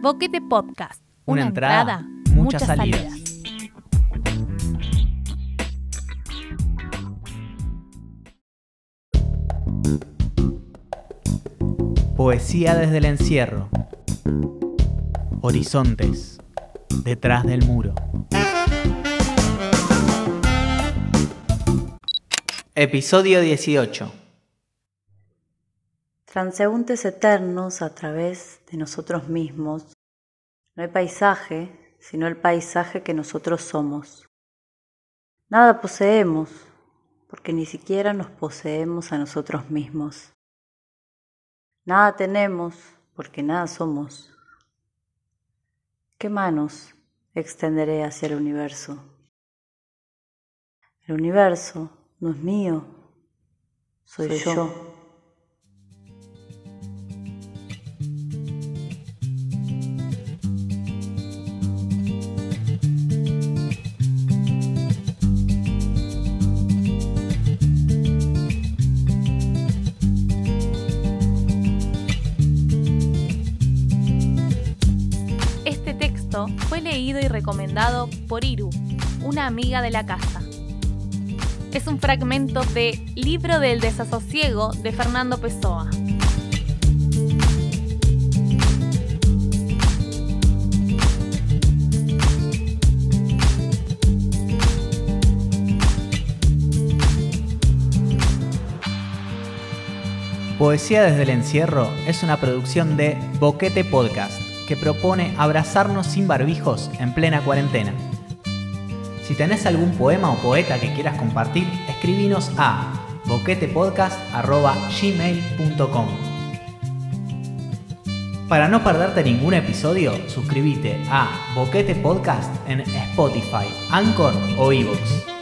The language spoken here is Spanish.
Boquete Podcast. Una entrada, muchas salidas. Poesía desde el encierro. Horizontes. Detrás del muro. Episodio 18. Transeúntes eternos a través de nosotros mismos. No hay paisaje, sino el paisaje que nosotros somos. Nada poseemos, porque ni siquiera nos poseemos a nosotros mismos. Nada tenemos, porque nada somos. ¿Qué manos extenderé hacia el universo? El universo no es mío, soy, yo. Fue leído y recomendado por Iru, una amiga de la casa. Es un fragmento de Libro del Desasosiego de Fernando Pessoa. Poesía desde el encierro es una producción de Boquete Podcast que propone abrazarnos sin barbijos en plena cuarentena. Si tenés algún poema o poeta que quieras compartir, escribinos a boquetepodcast.gmail.com Para no perderte ningún episodio, suscríbete a Boquete Podcast en Spotify, Anchor o iVoox.